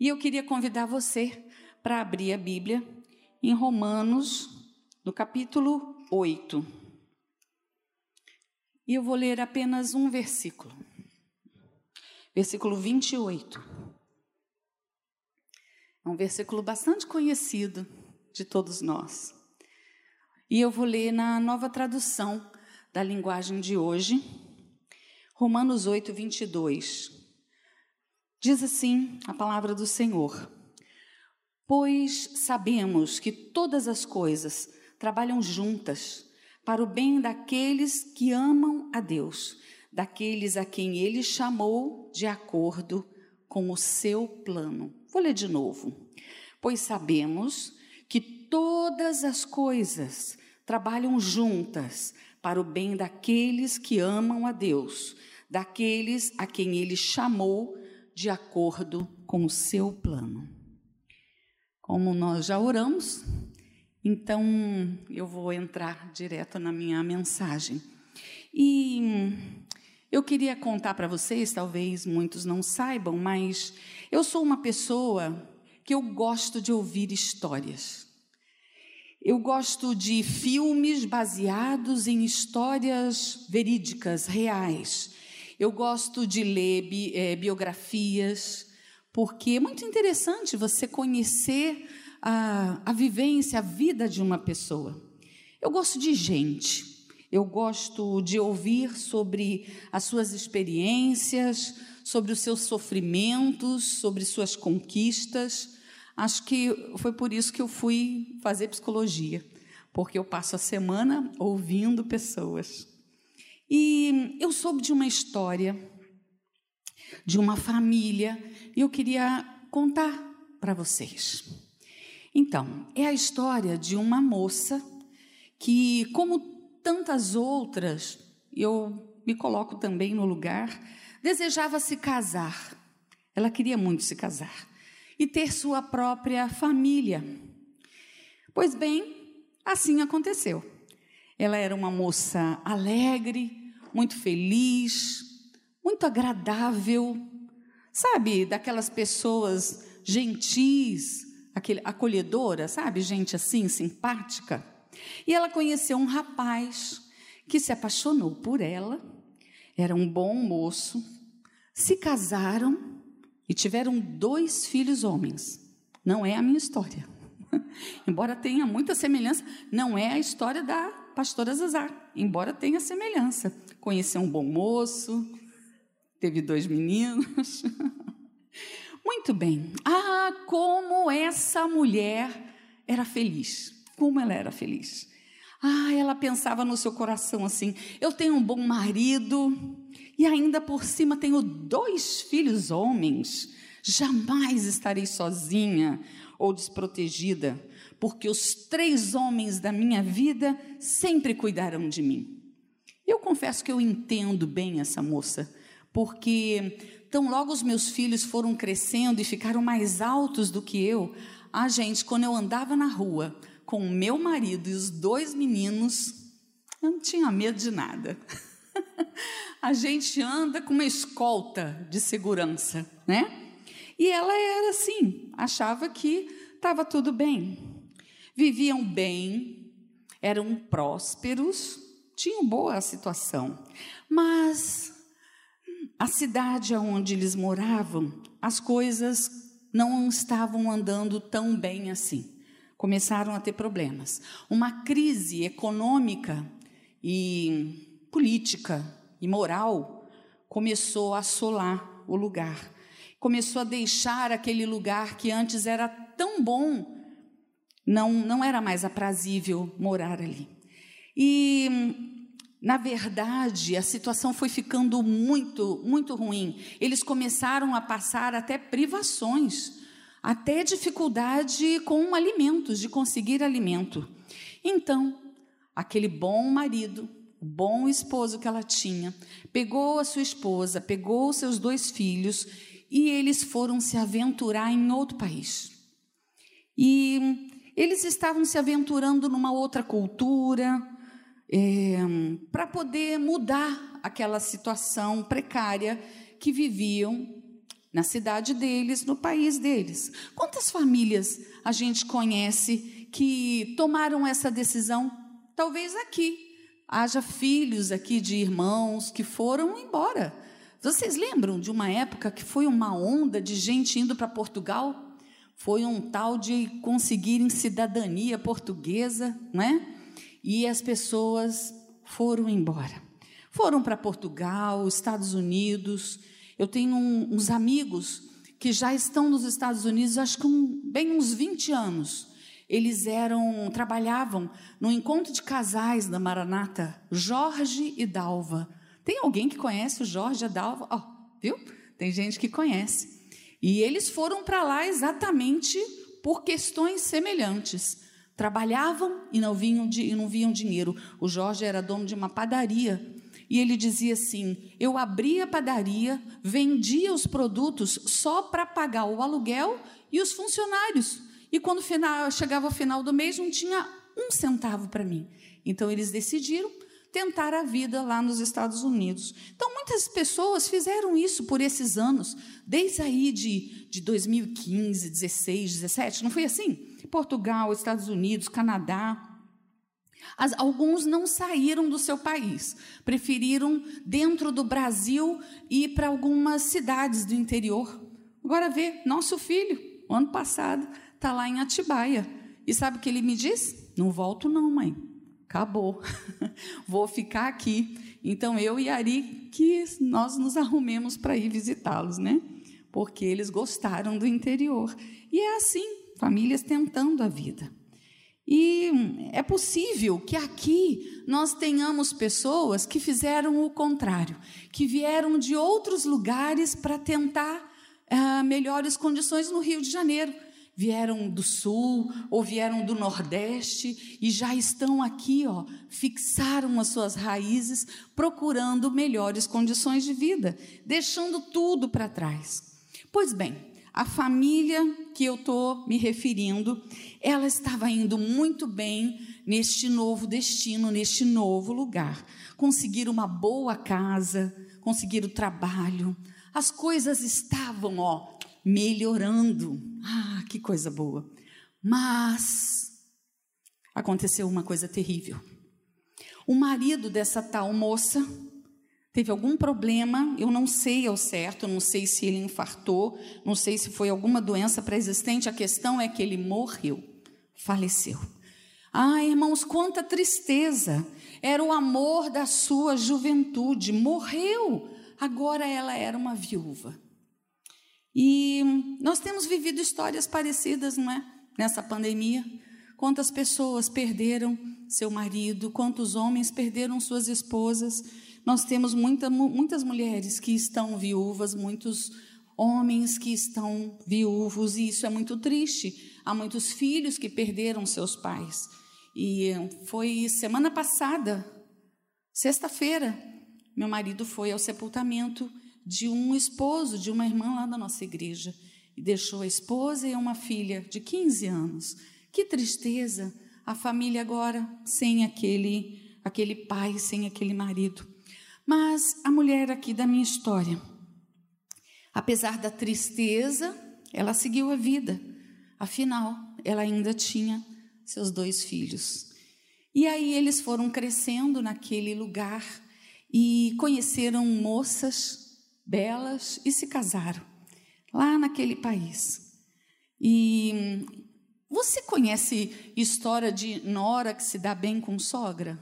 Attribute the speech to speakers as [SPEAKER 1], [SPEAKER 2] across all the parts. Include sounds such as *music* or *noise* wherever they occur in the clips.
[SPEAKER 1] E eu queria convidar você para abrir a Bíblia em Romanos, no capítulo 8. E eu vou ler apenas um versículo. Versículo 28. É um versículo bastante conhecido de todos nós. E eu vou ler na nova tradução da linguagem de hoje, Romanos 8, 22. Diz assim a palavra do Senhor: Pois sabemos que todas as coisas trabalham juntas para o bem daqueles que amam a Deus, daqueles a quem ele chamou de acordo com o seu plano. Vou ler de novo. Pois sabemos que todas as coisas trabalham juntas para o bem daqueles que amam a Deus, daqueles a quem ele chamou de acordo com o seu plano. Como nós já oramos, então eu vou entrar direto na minha mensagem. E eu queria contar para vocês, talvez muitos não saibam, mas eu sou uma pessoa que eu gosto de ouvir histórias. Eu gosto de filmes baseados em histórias verídicas, reais. Eu gosto de ler é, biografias, porque é muito interessante você conhecer a, a vivência, a vida de uma pessoa. Eu gosto de gente. Eu gosto de ouvir sobre as suas experiências, sobre os seus sofrimentos, sobre suas conquistas. Acho que foi por isso que eu fui fazer psicologia, porque eu passo a semana ouvindo pessoas. E eu soube de uma história de uma família e eu queria contar para vocês. Então, é a história de uma moça que, como tantas outras, eu me coloco também no lugar, desejava se casar. Ela queria muito se casar e ter sua própria família. Pois bem, assim aconteceu. Ela era uma moça alegre, muito feliz, muito agradável, sabe, daquelas pessoas gentis, aquele, acolhedora, sabe, gente assim, simpática. E ela conheceu um rapaz que se apaixonou por ela, era um bom moço, se casaram e tiveram dois filhos homens. Não é a minha história. *laughs* embora tenha muita semelhança, não é a história da pastora Zazar. Embora tenha semelhança. Conheceu um bom moço, teve dois meninos. *laughs* Muito bem. Ah, como essa mulher era feliz. Como ela era feliz. Ah, ela pensava no seu coração assim: eu tenho um bom marido e ainda por cima tenho dois filhos homens. Jamais estarei sozinha ou desprotegida, porque os três homens da minha vida sempre cuidarão de mim. Eu confesso que eu entendo bem essa moça, porque tão logo os meus filhos foram crescendo e ficaram mais altos do que eu, ah, gente, quando eu andava na rua, com o meu marido e os dois meninos, eu não tinha medo de nada. *laughs* a gente anda com uma escolta de segurança, né? E ela era assim, achava que estava tudo bem. Viviam bem, eram prósperos, tinham boa situação. Mas a cidade onde eles moravam, as coisas não estavam andando tão bem assim começaram a ter problemas. Uma crise econômica e política e moral começou a assolar o lugar. Começou a deixar aquele lugar que antes era tão bom, não, não era mais aprazível morar ali. E, na verdade, a situação foi ficando muito, muito ruim. Eles começaram a passar até privações até dificuldade com alimentos, de conseguir alimento. Então, aquele bom marido, o bom esposo que ela tinha, pegou a sua esposa, pegou os seus dois filhos e eles foram se aventurar em outro país. E eles estavam se aventurando numa outra cultura, é, para poder mudar aquela situação precária que viviam na cidade deles, no país deles. Quantas famílias a gente conhece que tomaram essa decisão? Talvez aqui. Haja filhos aqui de irmãos que foram embora. Vocês lembram de uma época que foi uma onda de gente indo para Portugal? Foi um tal de conseguirem cidadania portuguesa, né? E as pessoas foram embora. Foram para Portugal, Estados Unidos, eu tenho um, uns amigos que já estão nos Estados Unidos, acho que um, bem uns 20 anos. Eles eram, trabalhavam no encontro de casais da Maranata, Jorge e Dalva. Tem alguém que conhece o Jorge e a Dalva? Oh, viu? Tem gente que conhece. E eles foram para lá exatamente por questões semelhantes. Trabalhavam e não, vinham, e não viam dinheiro. O Jorge era dono de uma padaria e ele dizia assim: eu abria a padaria, vendia os produtos só para pagar o aluguel e os funcionários. E quando final, chegava o final do mês, não tinha um centavo para mim. Então eles decidiram tentar a vida lá nos Estados Unidos. Então muitas pessoas fizeram isso por esses anos, desde aí de, de 2015, 16, 17, não foi assim? Portugal, Estados Unidos, Canadá. As, alguns não saíram do seu país, preferiram, dentro do Brasil, ir para algumas cidades do interior. Agora vê, nosso filho, ano passado, está lá em Atibaia. E sabe o que ele me disse? Não volto, não, mãe. Acabou. *laughs* Vou ficar aqui. Então eu e Ari, que nós nos arrumemos para ir visitá-los, né? Porque eles gostaram do interior. E é assim, famílias tentando a vida. E é possível que aqui nós tenhamos pessoas que fizeram o contrário, que vieram de outros lugares para tentar ah, melhores condições no Rio de Janeiro. Vieram do sul ou vieram do nordeste e já estão aqui, ó, fixaram as suas raízes, procurando melhores condições de vida, deixando tudo para trás. Pois bem, a família que eu estou me referindo, ela estava indo muito bem neste novo destino, neste novo lugar. Conseguir uma boa casa, conseguir o trabalho, as coisas estavam, ó, melhorando. Ah, que coisa boa. Mas aconteceu uma coisa terrível. O marido dessa tal moça teve algum problema, eu não sei ao certo, não sei se ele infartou, não sei se foi alguma doença pré-existente, a questão é que ele morreu, faleceu. Ah, irmãos, quanta tristeza! Era o amor da sua juventude, morreu. Agora ela era uma viúva. E nós temos vivido histórias parecidas, não é? Nessa pandemia. Quantas pessoas perderam seu marido, quantos homens perderam suas esposas nós temos muita, muitas mulheres que estão viúvas, muitos homens que estão viúvos, e isso é muito triste. Há muitos filhos que perderam seus pais. E foi semana passada, sexta-feira, meu marido foi ao sepultamento de um esposo de uma irmã lá da nossa igreja e deixou a esposa e uma filha de 15 anos. Que tristeza! A família agora sem aquele aquele pai, sem aquele marido. Mas a mulher aqui da minha história, apesar da tristeza, ela seguiu a vida. Afinal, ela ainda tinha seus dois filhos. E aí eles foram crescendo naquele lugar e conheceram moças belas e se casaram lá naquele país. E você conhece história de nora que se dá bem com sogra?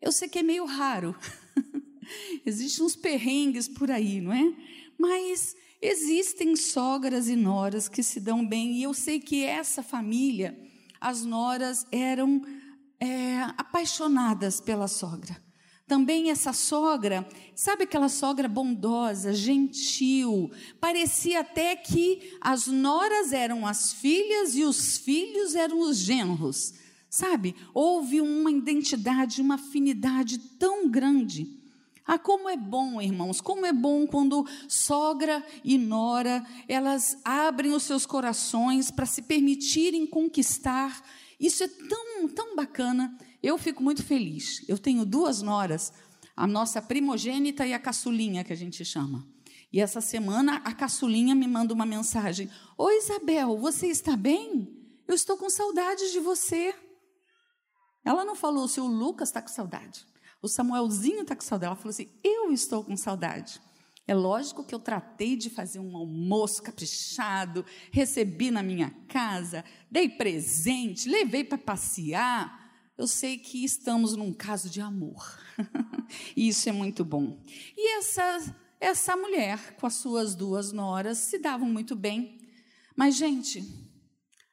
[SPEAKER 1] Eu sei que é meio raro. *laughs* Existem uns perrengues por aí, não é? Mas existem sogras e noras que se dão bem, e eu sei que essa família, as noras eram é, apaixonadas pela sogra. Também essa sogra, sabe aquela sogra bondosa, gentil, parecia até que as noras eram as filhas e os filhos eram os genros, sabe? Houve uma identidade, uma afinidade tão grande. Ah, como é bom, irmãos, como é bom quando sogra e nora, elas abrem os seus corações para se permitirem conquistar. Isso é tão, tão bacana. Eu fico muito feliz. Eu tenho duas noras, a nossa primogênita e a caçulinha, que a gente chama. E essa semana a caçulinha me manda uma mensagem: Oi, Isabel, você está bem? Eu estou com saudade de você. Ela não falou se o Lucas está com saudade, o Samuelzinho está com saudade. Ela falou assim: Eu estou com saudade. É lógico que eu tratei de fazer um almoço caprichado, recebi na minha casa, dei presente, levei para passear. Eu sei que estamos num caso de amor. *laughs* e isso é muito bom. E essa essa mulher com as suas duas noras se davam muito bem. Mas gente,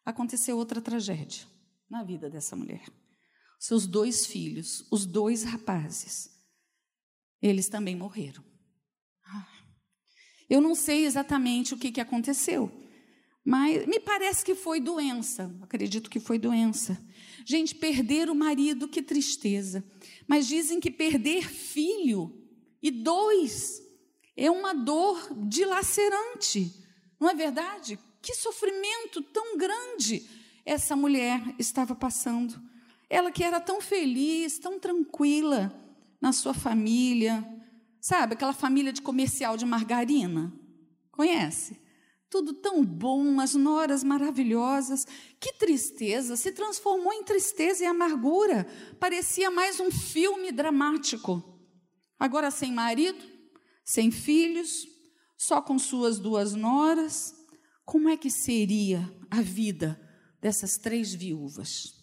[SPEAKER 1] aconteceu outra tragédia na vida dessa mulher. Seus dois filhos, os dois rapazes, eles também morreram. Eu não sei exatamente o que, que aconteceu, mas me parece que foi doença. Acredito que foi doença. Gente, perder o marido, que tristeza. Mas dizem que perder filho e dois é uma dor dilacerante. Não é verdade? Que sofrimento tão grande essa mulher estava passando. Ela que era tão feliz, tão tranquila na sua família, Sabe, aquela família de comercial de margarina? Conhece? Tudo tão bom, as noras maravilhosas. Que tristeza, se transformou em tristeza e amargura. Parecia mais um filme dramático. Agora sem marido, sem filhos, só com suas duas noras. Como é que seria a vida dessas três viúvas?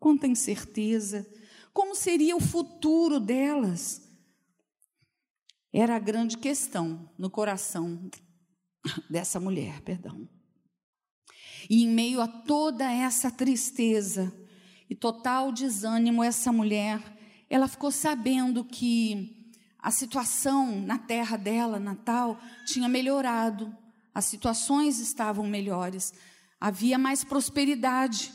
[SPEAKER 1] Quanta incerteza. Como seria o futuro delas? Era a grande questão no coração dessa mulher, perdão. E em meio a toda essa tristeza e total desânimo, essa mulher, ela ficou sabendo que a situação na terra dela, natal, tinha melhorado, as situações estavam melhores, havia mais prosperidade,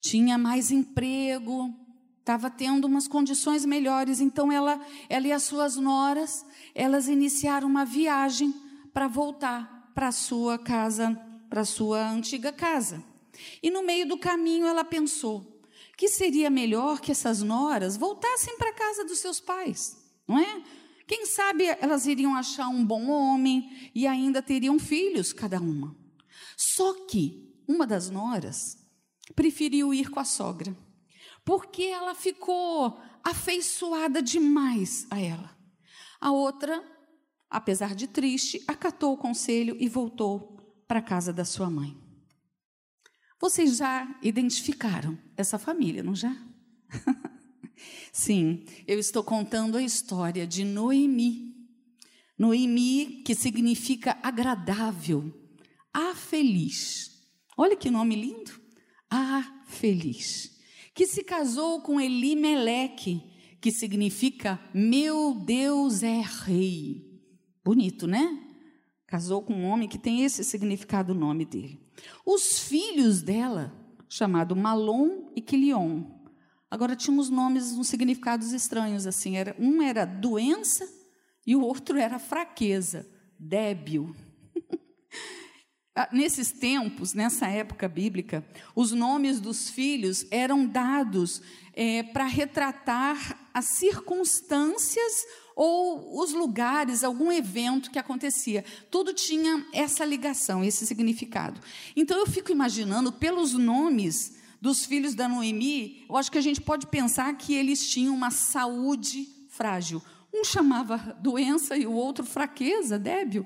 [SPEAKER 1] tinha mais emprego, estava tendo umas condições melhores. Então ela, ela e as suas noras, elas iniciaram uma viagem para voltar para sua casa, para sua antiga casa. E no meio do caminho ela pensou que seria melhor que essas noras voltassem para a casa dos seus pais, não é? Quem sabe elas iriam achar um bom homem e ainda teriam filhos cada uma. Só que uma das noras preferiu ir com a sogra porque ela ficou afeiçoada demais a ela. A outra, apesar de triste, acatou o conselho e voltou para a casa da sua mãe. Vocês já identificaram essa família, não já? *laughs* Sim, eu estou contando a história de Noemi. Noemi, que significa agradável, a feliz. Olha que nome lindo! A feliz que se casou com Elimeleque, que significa meu Deus é rei. Bonito, né? Casou com um homem que tem esse significado o nome dele. Os filhos dela, chamado Malom e Quilion. Agora tinha uns nomes, uns significados estranhos assim, era um era doença e o outro era fraqueza, débil. *laughs* Ah, nesses tempos, nessa época bíblica, os nomes dos filhos eram dados é, para retratar as circunstâncias ou os lugares, algum evento que acontecia. Tudo tinha essa ligação, esse significado. Então eu fico imaginando, pelos nomes dos filhos da Noemi, eu acho que a gente pode pensar que eles tinham uma saúde frágil. Um chamava doença e o outro fraqueza, débil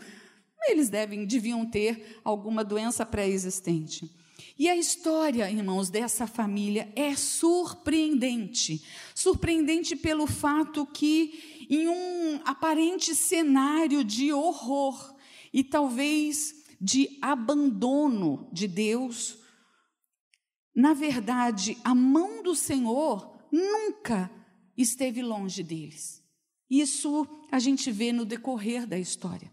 [SPEAKER 1] eles devem, deviam ter alguma doença pré-existente. E a história, irmãos, dessa família é surpreendente. Surpreendente pelo fato que, em um aparente cenário de horror e talvez de abandono de Deus, na verdade, a mão do Senhor nunca esteve longe deles. Isso a gente vê no decorrer da história.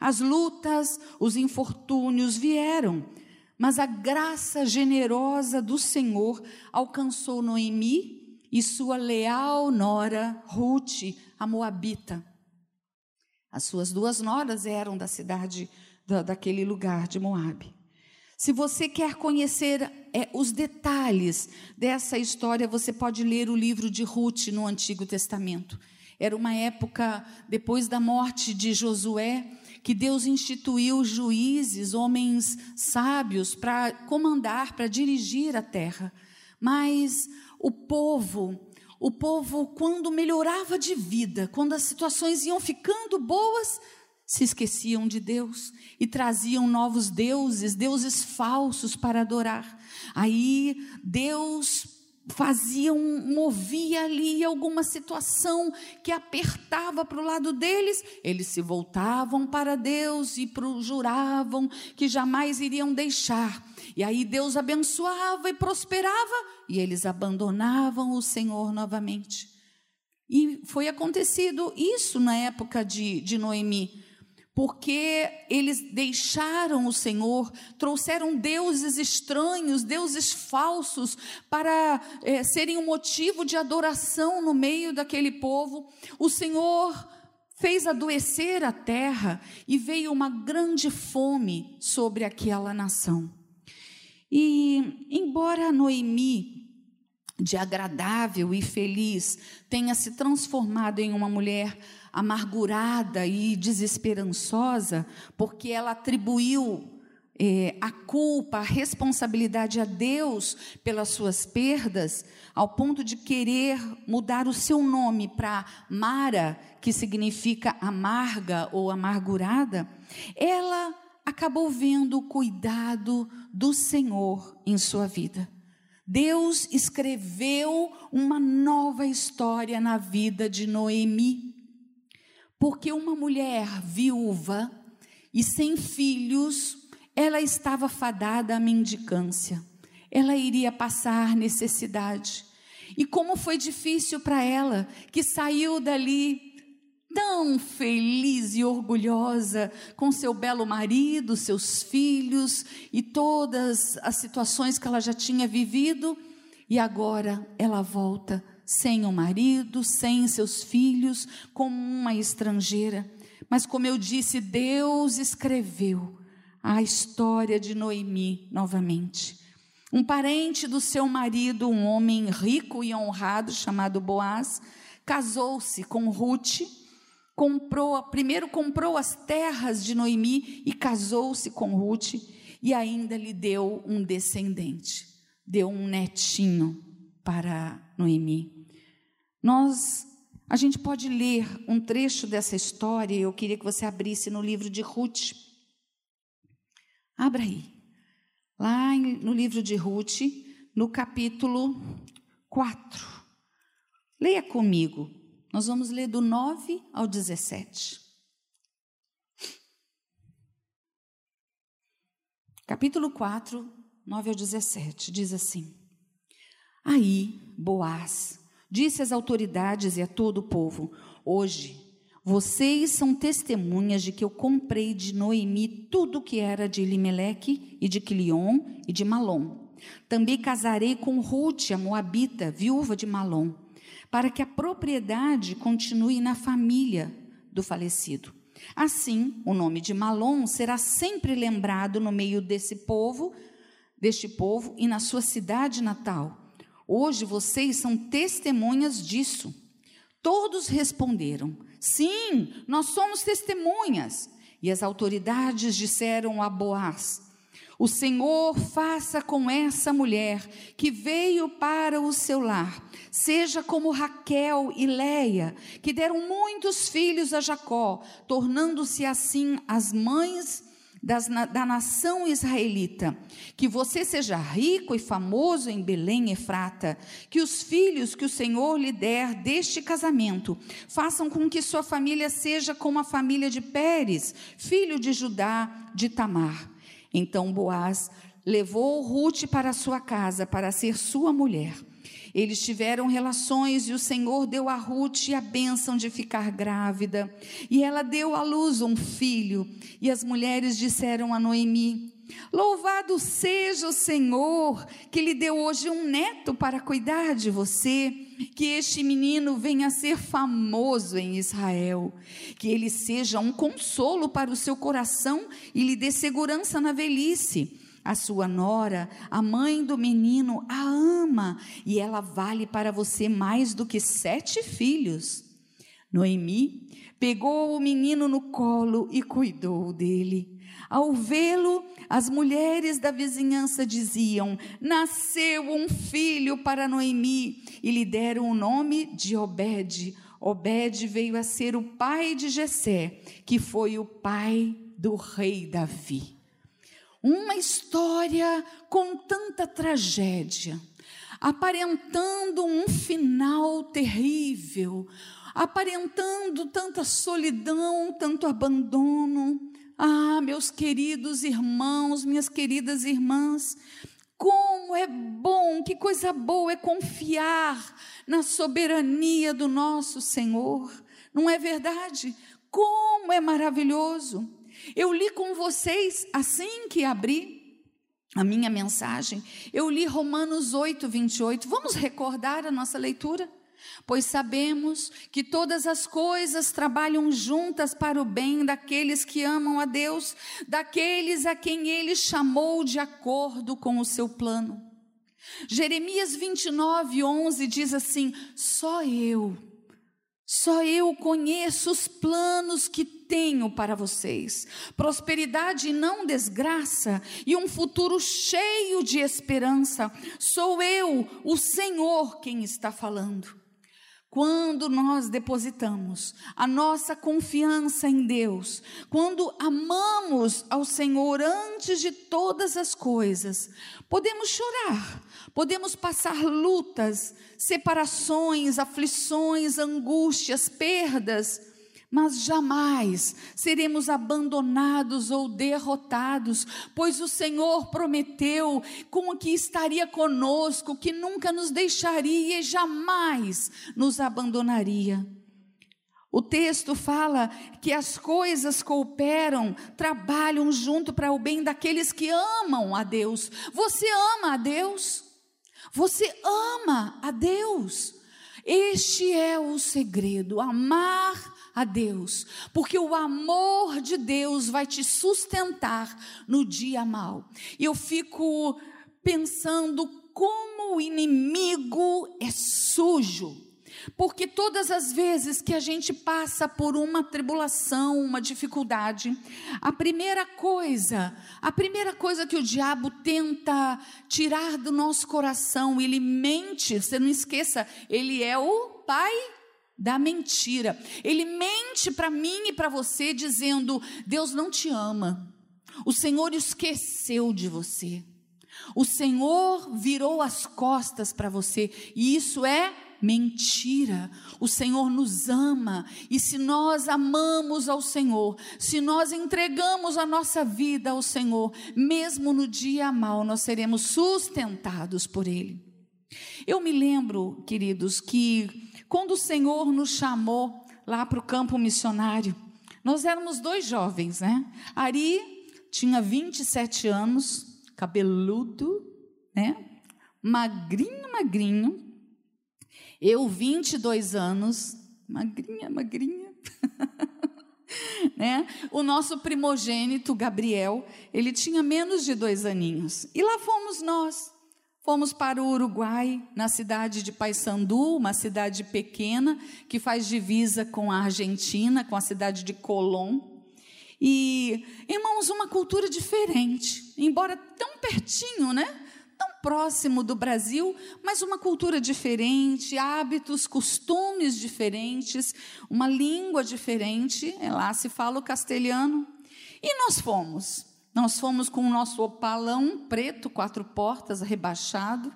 [SPEAKER 1] As lutas, os infortúnios vieram, mas a graça generosa do Senhor alcançou Noemi e sua leal nora Ruth, a Moabita. As suas duas noras eram da cidade, da, daquele lugar de Moabe. Se você quer conhecer é, os detalhes dessa história, você pode ler o livro de Ruth no Antigo Testamento. Era uma época depois da morte de Josué, que Deus instituiu juízes, homens sábios, para comandar, para dirigir a terra. Mas o povo, o povo, quando melhorava de vida, quando as situações iam ficando boas, se esqueciam de Deus e traziam novos deuses, deuses falsos para adorar. Aí Deus fazia um, movia ali alguma situação que apertava para o lado deles, eles se voltavam para Deus e pro, juravam que jamais iriam deixar. E aí Deus abençoava e prosperava, e eles abandonavam o Senhor novamente. E foi acontecido isso na época de, de Noemi porque eles deixaram o Senhor, trouxeram deuses estranhos, deuses falsos, para é, serem um motivo de adoração no meio daquele povo. O Senhor fez adoecer a terra e veio uma grande fome sobre aquela nação. E, embora Noemi, de agradável e feliz, tenha se transformado em uma mulher amargurada e desesperançosa, porque ela atribuiu é, a culpa, a responsabilidade a Deus pelas suas perdas, ao ponto de querer mudar o seu nome para Mara, que significa amarga ou amargurada, ela acabou vendo o cuidado do Senhor em sua vida. Deus escreveu uma nova história na vida de Noemi. Porque uma mulher viúva e sem filhos, ela estava fadada à mendicância. Ela iria passar necessidade. E como foi difícil para ela, que saiu dali tão feliz e orgulhosa com seu belo marido, seus filhos e todas as situações que ela já tinha vivido, e agora ela volta sem o marido, sem seus filhos, como uma estrangeira. Mas, como eu disse, Deus escreveu a história de Noemi novamente. Um parente do seu marido, um homem rico e honrado chamado Boaz, casou-se com Ruth, comprou, primeiro comprou as terras de Noemi e casou-se com Ruth e ainda lhe deu um descendente, deu um netinho para Noemi. Nós, a gente pode ler um trecho dessa história, eu queria que você abrisse no livro de Ruth. Abra aí. Lá no livro de Ruth, no capítulo 4. Leia comigo. Nós vamos ler do 9 ao 17. Capítulo 4, 9 ao 17, diz assim: Aí Boaz Disse às autoridades e a todo o povo: Hoje, vocês são testemunhas de que eu comprei de Noemi tudo o que era de Elimeleque e de Quilion e de Malom. Também casarei com Ruth, a moabita, viúva de Malom, para que a propriedade continue na família do falecido. Assim, o nome de Malom será sempre lembrado no meio desse povo, deste povo e na sua cidade natal Hoje vocês são testemunhas disso. Todos responderam: Sim, nós somos testemunhas. E as autoridades disseram a Boaz: O Senhor faça com essa mulher que veio para o seu lar, seja como Raquel e Leia, que deram muitos filhos a Jacó, tornando-se assim as mães das, da nação israelita, que você seja rico e famoso em Belém, Efrata, que os filhos que o Senhor lhe der deste casamento façam com que sua família seja como a família de Pérez, filho de Judá de Tamar. Então Boaz levou Ruth para sua casa para ser sua mulher. Eles tiveram relações e o Senhor deu a Ruth a bênção de ficar grávida. E ela deu à luz um filho. E as mulheres disseram a Noemi: Louvado seja o Senhor, que lhe deu hoje um neto para cuidar de você, que este menino venha a ser famoso em Israel, que ele seja um consolo para o seu coração e lhe dê segurança na velhice. A sua nora, a mãe do menino, a ama e ela vale para você mais do que sete filhos. Noemi pegou o menino no colo e cuidou dele. Ao vê-lo, as mulheres da vizinhança diziam: Nasceu um filho para Noemi, e lhe deram o nome de Obed. Obed veio a ser o pai de Jessé, que foi o pai do rei Davi. Uma história com tanta tragédia, aparentando um final terrível, aparentando tanta solidão, tanto abandono. Ah, meus queridos irmãos, minhas queridas irmãs, como é bom, que coisa boa é confiar na soberania do nosso Senhor, não é verdade? Como é maravilhoso. Eu li com vocês assim que abri a minha mensagem, eu li Romanos 8, 28. Vamos recordar a nossa leitura? Pois sabemos que todas as coisas trabalham juntas para o bem daqueles que amam a Deus, daqueles a quem Ele chamou de acordo com o seu plano. Jeremias 29, 11 diz assim: Só eu, só eu conheço os planos que tenho para vocês, prosperidade e não desgraça, e um futuro cheio de esperança. Sou eu, o Senhor, quem está falando. Quando nós depositamos a nossa confiança em Deus, quando amamos ao Senhor antes de todas as coisas, podemos chorar, podemos passar lutas, separações, aflições, angústias, perdas, mas jamais seremos abandonados ou derrotados, pois o Senhor prometeu com que estaria conosco, que nunca nos deixaria e jamais nos abandonaria. O texto fala que as coisas cooperam, trabalham junto para o bem daqueles que amam a Deus. Você ama a Deus? Você ama a Deus? Este é o segredo, amar a Deus, porque o amor de Deus vai te sustentar no dia mal. E eu fico pensando como o inimigo é sujo. Porque todas as vezes que a gente passa por uma tribulação, uma dificuldade, a primeira coisa, a primeira coisa que o diabo tenta tirar do nosso coração, ele mente, você não esqueça, ele é o pai da mentira. Ele mente para mim e para você dizendo: Deus não te ama. O Senhor esqueceu de você. O Senhor virou as costas para você, e isso é mentira. O Senhor nos ama, e se nós amamos ao Senhor, se nós entregamos a nossa vida ao Senhor, mesmo no dia mal, nós seremos sustentados por Ele. Eu me lembro, queridos, que quando o Senhor nos chamou lá para o campo missionário, nós éramos dois jovens, né? Ari tinha 27 anos, cabeludo, né? Magrinho, magrinho. Eu, 22 anos, magrinha, magrinha. *laughs* né? O nosso primogênito, Gabriel, ele tinha menos de dois aninhos. E lá fomos nós. Fomos para o Uruguai, na cidade de Paysandu, uma cidade pequena que faz divisa com a Argentina, com a cidade de Colón. E, irmãos, uma cultura diferente, embora tão pertinho, né? Tão próximo do Brasil, mas uma cultura diferente, hábitos, costumes diferentes, uma língua diferente. Lá se fala o castelhano. E nós fomos. Nós fomos com o nosso opalão preto, quatro portas, rebaixado.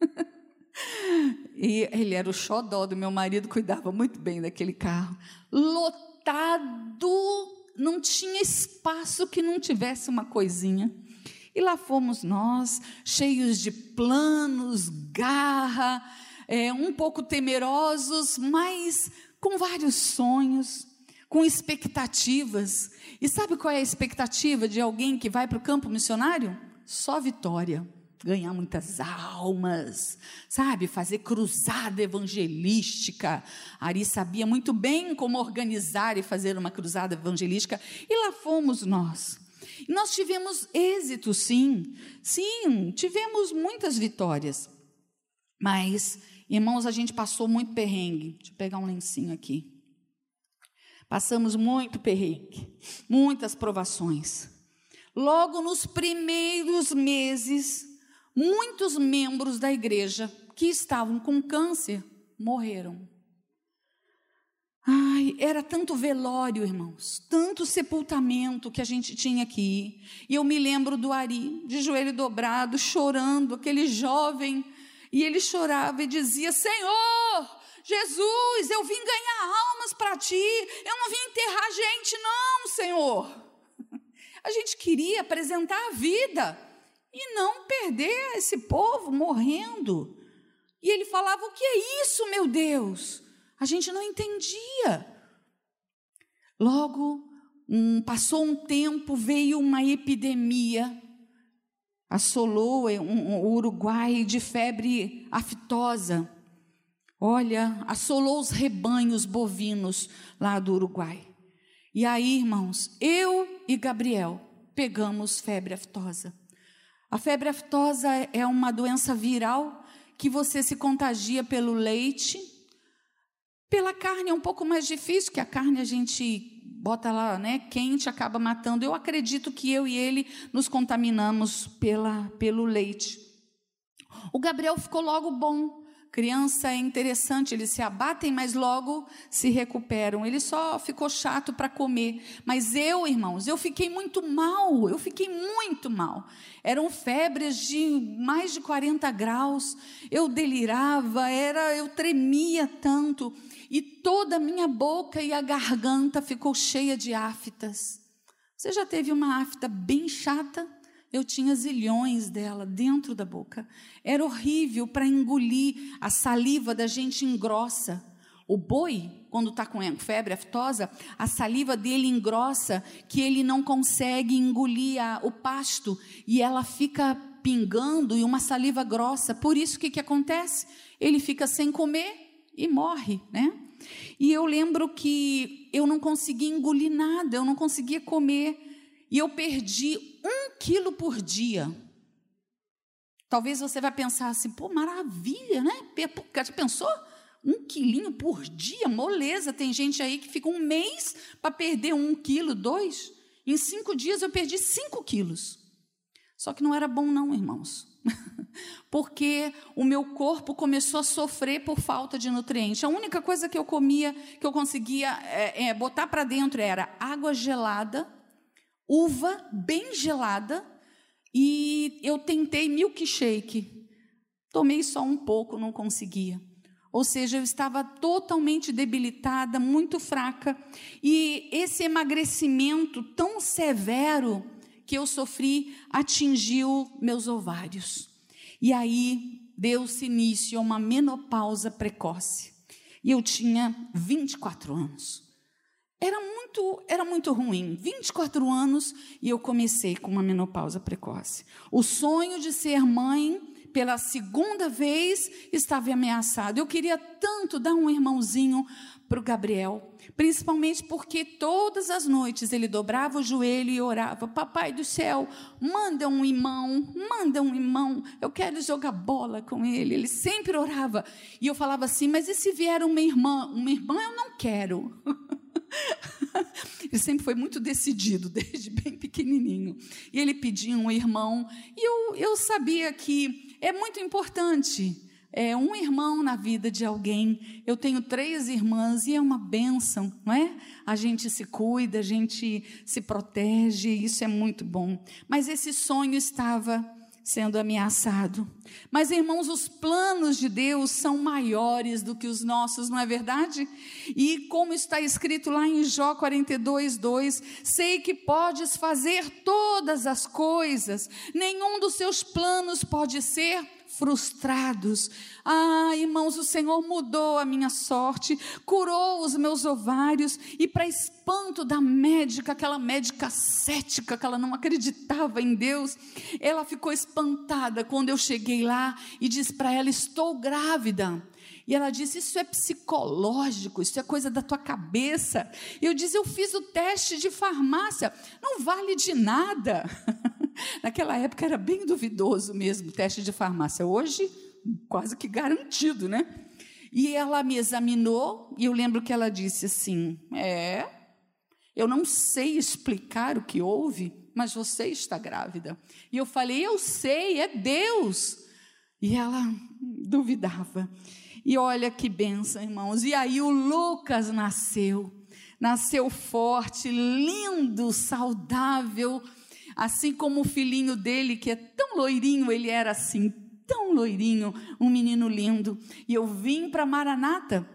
[SPEAKER 1] *laughs* e ele era o xodó do meu marido, cuidava muito bem daquele carro. Lotado, não tinha espaço que não tivesse uma coisinha. E lá fomos nós, cheios de planos, garra, é, um pouco temerosos, mas com vários sonhos com expectativas. E sabe qual é a expectativa de alguém que vai para o campo missionário? Só vitória. Ganhar muitas almas, sabe? Fazer cruzada evangelística. Ari sabia muito bem como organizar e fazer uma cruzada evangelística. E lá fomos nós. E nós tivemos êxito, sim. Sim, tivemos muitas vitórias. Mas, irmãos, a gente passou muito perrengue. Deixa eu pegar um lencinho aqui. Passamos muito perrengue, muitas provações. Logo nos primeiros meses, muitos membros da igreja que estavam com câncer morreram. Ai, era tanto velório, irmãos, tanto sepultamento que a gente tinha aqui. E eu me lembro do Ari, de joelho dobrado, chorando, aquele jovem, e ele chorava e dizia: Senhor, Jesus, eu vim ganhar almas para ti, eu não vim enterrar gente, não, Senhor. *laughs* A gente queria apresentar a vida e não perder esse povo morrendo. E ele falava: O que é isso, meu Deus? A gente não entendia. Logo, um, passou um tempo, veio uma epidemia, assolou um, um, o Uruguai de febre aftosa. Olha, assolou os rebanhos bovinos lá do Uruguai. E aí, irmãos, eu e Gabriel pegamos febre aftosa. A febre aftosa é uma doença viral que você se contagia pelo leite pela carne é um pouco mais difícil, que a carne a gente bota lá, né, quente, acaba matando. Eu acredito que eu e ele nos contaminamos pela, pelo leite. O Gabriel ficou logo bom. Criança é interessante, eles se abatem, mas logo se recuperam. Ele só ficou chato para comer. Mas eu, irmãos, eu fiquei muito mal. Eu fiquei muito mal. Eram febres de mais de 40 graus. Eu delirava, era, eu tremia tanto e toda a minha boca e a garganta ficou cheia de aftas. Você já teve uma afta bem chata? Eu tinha zilhões dela dentro da boca. Era horrível para engolir. A saliva da gente engrossa. O boi, quando está com febre aftosa, a saliva dele engrossa, que ele não consegue engolir a, o pasto e ela fica pingando e uma saliva grossa. Por isso, o que, que acontece? Ele fica sem comer e morre, né? E eu lembro que eu não conseguia engolir nada, eu não conseguia comer, e eu perdi um quilo por dia. Talvez você vai pensar assim, pô, maravilha, né? Já pensou? Um quilinho por dia, moleza. Tem gente aí que fica um mês para perder um quilo, dois. Em cinco dias eu perdi cinco quilos. Só que não era bom, não, irmãos. *laughs* porque o meu corpo começou a sofrer por falta de nutrientes. A única coisa que eu comia, que eu conseguia é, é, botar para dentro era água gelada, uva bem gelada, e eu tentei milkshake. Tomei só um pouco, não conseguia. Ou seja, eu estava totalmente debilitada, muito fraca, e esse emagrecimento tão severo que eu sofri atingiu meus ovários. E aí deu-se início a uma menopausa precoce. E eu tinha 24 anos. Era muito, era muito ruim. 24 anos e eu comecei com uma menopausa precoce. O sonho de ser mãe pela segunda vez estava ameaçado. Eu queria tanto dar um irmãozinho para o Gabriel, principalmente porque todas as noites ele dobrava o joelho e orava: Papai do céu, manda um irmão, manda um irmão, eu quero jogar bola com ele. Ele sempre orava. E eu falava assim: Mas e se vier uma irmã? Uma irmã eu não quero. *laughs* ele sempre foi muito decidido, *laughs* desde bem pequenininho. E ele pedia um irmão, e eu, eu sabia que é muito importante é, um irmão na vida de alguém. Eu tenho três irmãs e é uma bênção, não é? A gente se cuida, a gente se protege, isso é muito bom. Mas esse sonho estava sendo ameaçado. Mas, irmãos, os planos de Deus são maiores do que os nossos, não é verdade? E como está escrito lá em Jó 42, 2: Sei que podes fazer todas as coisas, nenhum dos seus planos pode ser frustrados. Ah, irmãos, o Senhor mudou a minha sorte, curou os meus ovários e, para espanto da médica, aquela médica cética, que ela não acreditava em Deus, ela ficou espantada quando eu cheguei lá e disse para ela: Estou grávida. E ela disse: Isso é psicológico, isso é coisa da tua cabeça. E eu disse: Eu fiz o teste de farmácia, não vale de nada. *laughs* Naquela época era bem duvidoso mesmo o teste de farmácia. Hoje, quase que garantido, né? E ela me examinou e eu lembro que ela disse assim: É, Eu não sei explicar o que houve, mas você está grávida. E eu falei: Eu sei, é Deus. E ela duvidava. E olha que benção, irmãos. E aí o Lucas nasceu. Nasceu forte, lindo, saudável, assim como o filhinho dele, que é tão loirinho, ele era assim, tão loirinho, um menino lindo. E eu vim para Maranata,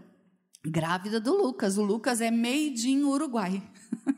[SPEAKER 1] grávida do Lucas. O Lucas é made in Uruguai. *laughs*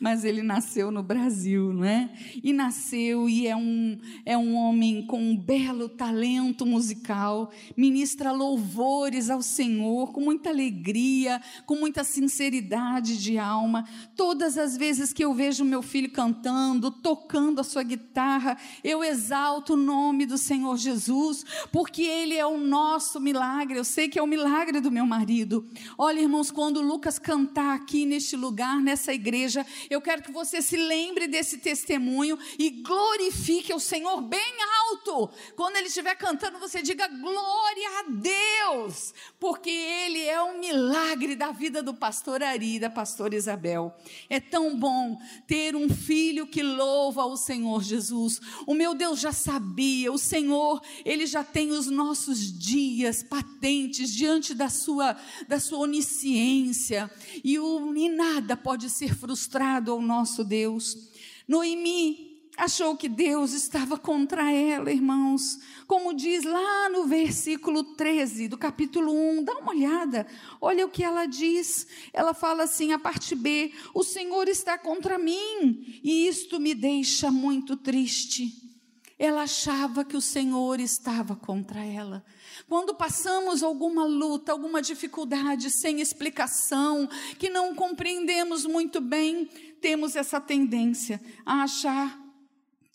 [SPEAKER 1] mas ele nasceu no Brasil, não é? E nasceu e é um, é um homem com um belo talento musical, ministra louvores ao Senhor com muita alegria, com muita sinceridade de alma. Todas as vezes que eu vejo meu filho cantando, tocando a sua guitarra, eu exalto o nome do Senhor Jesus, porque ele é o nosso milagre. Eu sei que é o milagre do meu marido. Olha, irmãos, quando Lucas cantar aqui neste lugar, nessa igreja, eu quero que você se lembre desse testemunho e glorifique o Senhor bem alto. Quando ele estiver cantando, você diga glória a Deus, porque ele é um milagre da vida do pastor Ari e da pastora Isabel. É tão bom ter um filho que louva o Senhor Jesus. O meu Deus já sabia, o Senhor, ele já tem os nossos dias patentes diante da sua da sua onisciência e, o, e nada pode ser frustrado ao nosso Deus. Noemi achou que Deus estava contra ela, irmãos. Como diz lá no versículo 13 do capítulo 1, dá uma olhada, olha o que ela diz. Ela fala assim, a parte B: O Senhor está contra mim, e isto me deixa muito triste. Ela achava que o Senhor estava contra ela. Quando passamos alguma luta, alguma dificuldade sem explicação, que não compreendemos muito bem, temos essa tendência a achar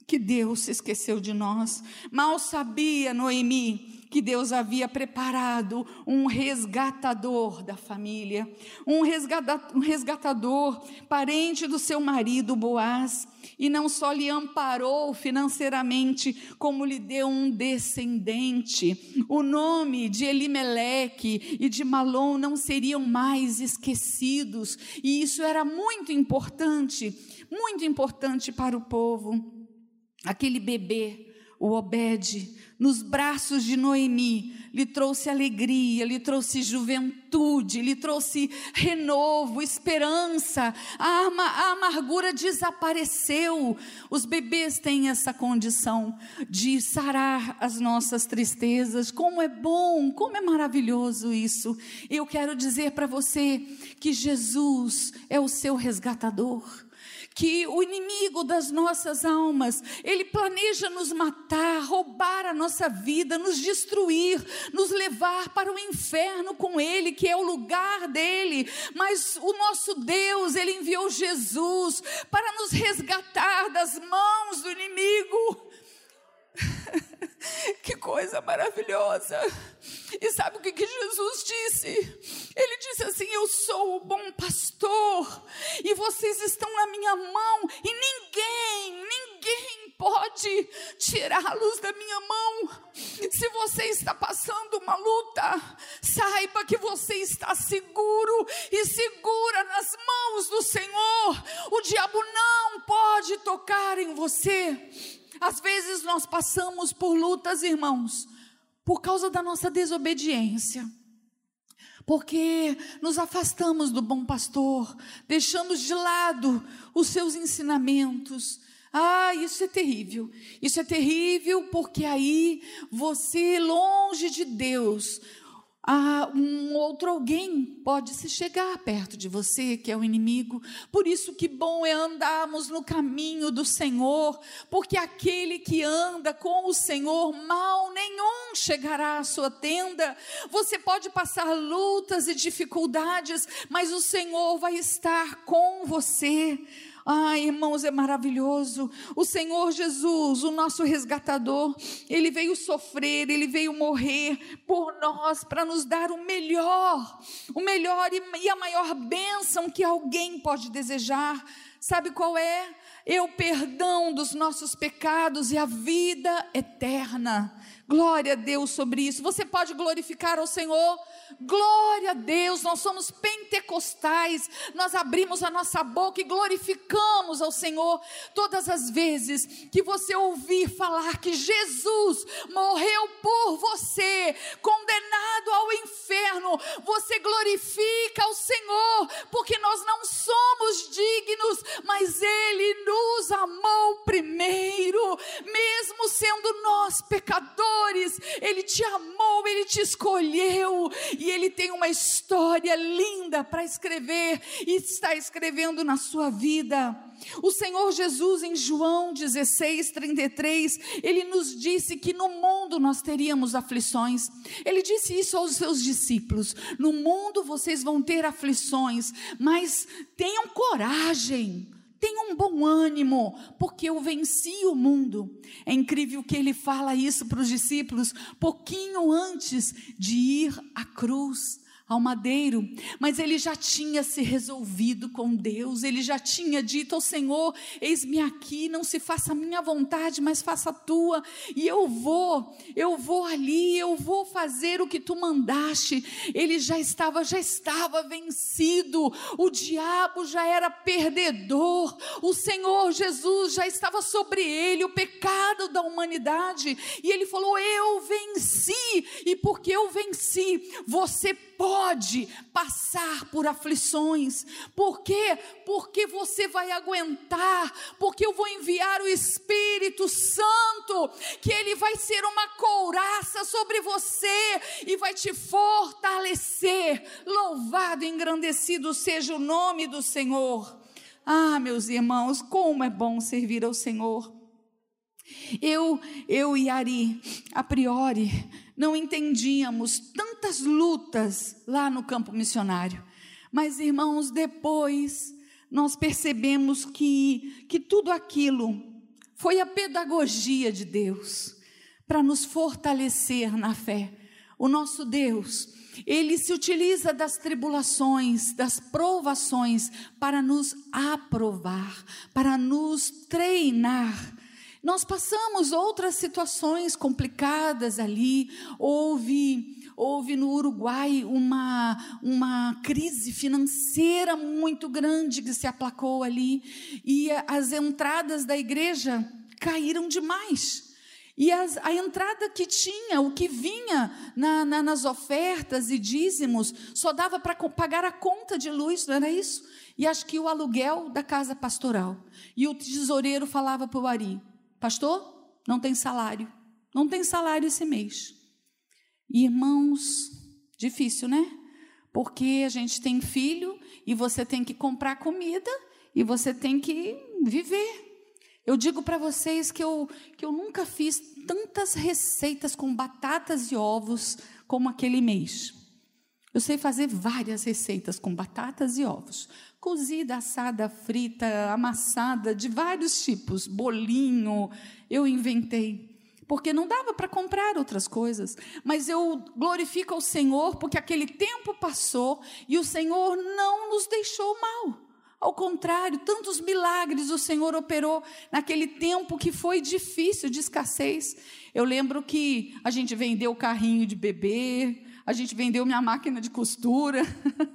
[SPEAKER 1] que Deus se esqueceu de nós. Mal sabia Noemi que Deus havia preparado um resgatador da família, um resgatador, parente do seu marido Boaz, e não só lhe amparou financeiramente, como lhe deu um descendente. O nome de Elimeleque e de Malom não seriam mais esquecidos, e isso era muito importante, muito importante para o povo. Aquele bebê, o Obed, nos braços de Noemi, lhe trouxe alegria, lhe trouxe juventude, lhe trouxe renovo, esperança. A, a amargura desapareceu. Os bebês têm essa condição de sarar as nossas tristezas. Como é bom, como é maravilhoso isso. Eu quero dizer para você que Jesus é o seu resgatador que o inimigo das nossas almas, ele planeja nos matar, roubar a nossa vida, nos destruir, nos levar para o inferno com ele, que é o lugar dele. Mas o nosso Deus, ele enviou Jesus para nos resgatar das mãos do inimigo. *laughs* que coisa maravilhosa! E sabe o que, que Jesus disse? Ele disse assim: Eu sou o bom pastor, e vocês estão na minha mão, e ninguém, ninguém pode tirá-los da minha mão. Se você está passando uma luta, saiba que você está seguro e segura nas mãos do Senhor. O diabo não pode tocar em você. Às vezes nós passamos por lutas, irmãos, por causa da nossa desobediência. Porque nos afastamos do bom pastor, deixamos de lado os seus ensinamentos. Ah, isso é terrível. Isso é terrível porque aí você, longe de Deus, ah, um outro alguém pode se chegar perto de você, que é o inimigo. Por isso que bom é andarmos no caminho do Senhor, porque aquele que anda com o Senhor, mal nenhum chegará à sua tenda. Você pode passar lutas e dificuldades, mas o Senhor vai estar com você. Ah, irmãos, é maravilhoso. O Senhor Jesus, o nosso resgatador, ele veio sofrer, ele veio morrer por nós para nos dar o melhor, o melhor e a maior bênção que alguém pode desejar. Sabe qual é? e o perdão dos nossos pecados e a vida eterna. Glória a Deus sobre isso. Você pode glorificar ao Senhor Glória a Deus, nós somos pentecostais, nós abrimos a nossa boca e glorificamos ao Senhor todas as vezes que você ouvir falar que Jesus morreu por você, condenado ao inferno, você glorifica ao Senhor, porque nós não somos dignos, mas Ele nos amou primeiro, mesmo sendo nós pecadores, Ele te amou, Ele te escolheu e ele tem uma história linda para escrever e está escrevendo na sua vida. O Senhor Jesus, em João 16, 33, ele nos disse que no mundo nós teríamos aflições. Ele disse isso aos seus discípulos: No mundo vocês vão ter aflições, mas tenham coragem. Tenha um bom ânimo, porque eu venci o mundo. É incrível que ele fala isso para os discípulos pouquinho antes de ir à cruz ao madeiro, mas ele já tinha se resolvido com Deus, ele já tinha dito ao Senhor: Eis-me aqui, não se faça a minha vontade, mas faça a tua, e eu vou, eu vou ali, eu vou fazer o que tu mandaste. Ele já estava, já estava vencido, o diabo já era perdedor, o Senhor Jesus já estava sobre ele, o pecado da humanidade, e ele falou: Eu venci, e porque eu venci, você pode passar por aflições. Por quê? Porque você vai aguentar, porque eu vou enviar o Espírito Santo, que ele vai ser uma couraça sobre você e vai te fortalecer. Louvado e engrandecido seja o nome do Senhor. Ah, meus irmãos, como é bom servir ao Senhor. Eu, eu e Ari, a priori, não entendíamos tantas lutas lá no campo missionário. Mas, irmãos, depois nós percebemos que, que tudo aquilo foi a pedagogia de Deus para nos fortalecer na fé. O nosso Deus, ele se utiliza das tribulações, das provações, para nos aprovar, para nos treinar nós passamos outras situações complicadas ali. Houve houve no Uruguai uma, uma crise financeira muito grande que se aplacou ali, e as entradas da igreja caíram demais. E as, a entrada que tinha, o que vinha na, na, nas ofertas e dízimos, só dava para pagar a conta de luz, não era isso? E acho que o aluguel da casa pastoral. E o tesoureiro falava para o Ari: Pastor, não tem salário. Não tem salário esse mês. Irmãos, difícil, né? Porque a gente tem filho e você tem que comprar comida e você tem que viver. Eu digo para vocês que eu, que eu nunca fiz tantas receitas com batatas e ovos como aquele mês. Eu sei fazer várias receitas com batatas e ovos cozida, assada, frita, amassada, de vários tipos, bolinho, eu inventei. Porque não dava para comprar outras coisas, mas eu glorifico ao Senhor porque aquele tempo passou e o Senhor não nos deixou mal. Ao contrário, tantos milagres o Senhor operou naquele tempo que foi difícil de escassez. Eu lembro que a gente vendeu o carrinho de bebê, a gente vendeu minha máquina de costura.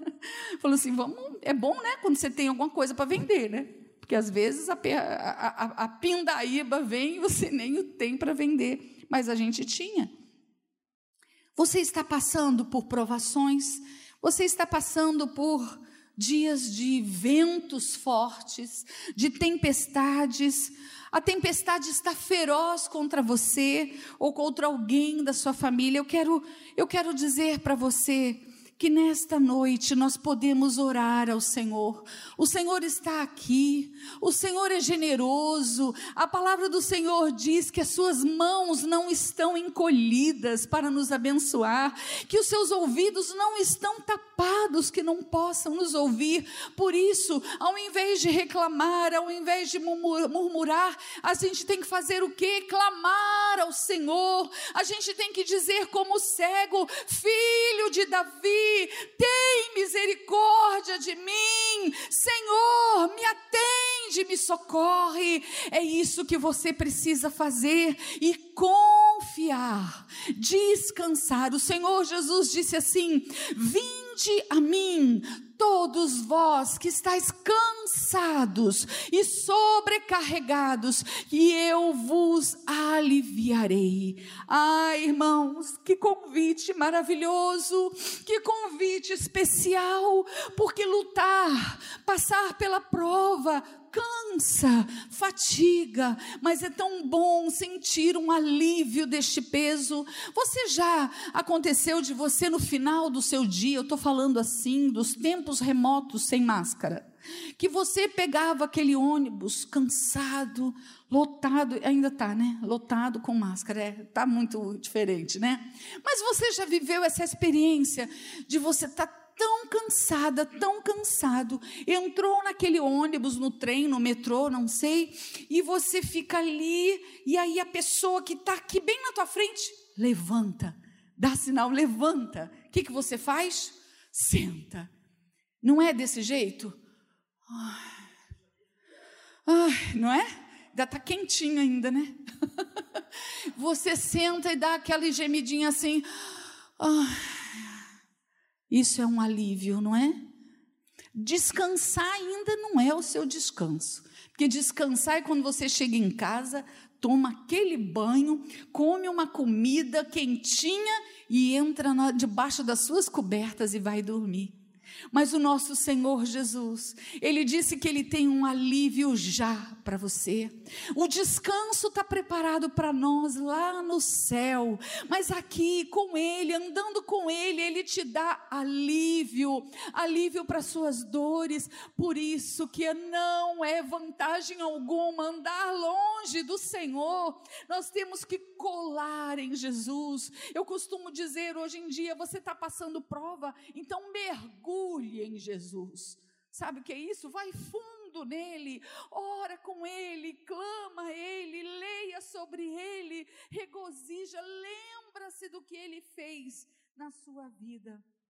[SPEAKER 1] *laughs* Falou assim: vamos, é bom, né? Quando você tem alguma coisa para vender, né? Porque às vezes a, a, a, a pindaíba vem e você nem o tem para vender. Mas a gente tinha. Você está passando por provações, você está passando por dias de ventos fortes, de tempestades. A tempestade está feroz contra você ou contra alguém da sua família. Eu quero, eu quero dizer para você que nesta noite nós podemos orar ao Senhor. O Senhor está aqui, o Senhor é generoso. A palavra do Senhor diz que as suas mãos não estão encolhidas para nos abençoar, que os seus ouvidos não estão tapados que não possam nos ouvir. Por isso, ao invés de reclamar, ao invés de murmurar, a gente tem que fazer o quê? Clamar ao Senhor. A gente tem que dizer como cego, filho de Davi, tem misericórdia de mim, Senhor, me atende me socorre. É isso que você precisa fazer e confiar, descansar. O Senhor Jesus disse assim: Vinde a mim, todos vós que estáis cansados e sobrecarregados, e eu vos aliviarei. Ah, irmãos, que convite maravilhoso, que convite especial, porque lutar, passar pela prova, cansa, fatiga, mas é tão bom sentir um alívio deste peso. Você já aconteceu de você no final do seu dia, eu estou falando assim, dos tempos remotos sem máscara, que você pegava aquele ônibus cansado, lotado, ainda está, né? Lotado com máscara, é, tá muito diferente, né? Mas você já viveu essa experiência de você estar tá tão cansada, tão cansado, entrou naquele ônibus, no trem, no metrô, não sei, e você fica ali, e aí a pessoa que está aqui bem na tua frente, levanta, dá sinal, levanta. O que, que você faz? Senta. Não é desse jeito? Ai, ai não é? Ainda está quentinho ainda, né? *laughs* você senta e dá aquela gemidinha assim. Ai, isso é um alívio, não é? Descansar ainda não é o seu descanso. Porque descansar é quando você chega em casa, toma aquele banho, come uma comida quentinha e entra debaixo das suas cobertas e vai dormir. Mas o nosso Senhor Jesus, Ele disse que Ele tem um alívio já para você. O descanso está preparado para nós lá no céu. Mas aqui, com Ele, andando com Ele, Ele te dá alívio alívio para suas dores. Por isso que não é vantagem alguma andar longe do Senhor. Nós temos que colar em Jesus. Eu costumo dizer, hoje em dia, você está passando prova, então mergulhe mergulhe em Jesus. Sabe o que é isso? Vai fundo nele, ora com ele, clama a ele, leia sobre ele, regozija, lembra-se do que ele fez na sua vida.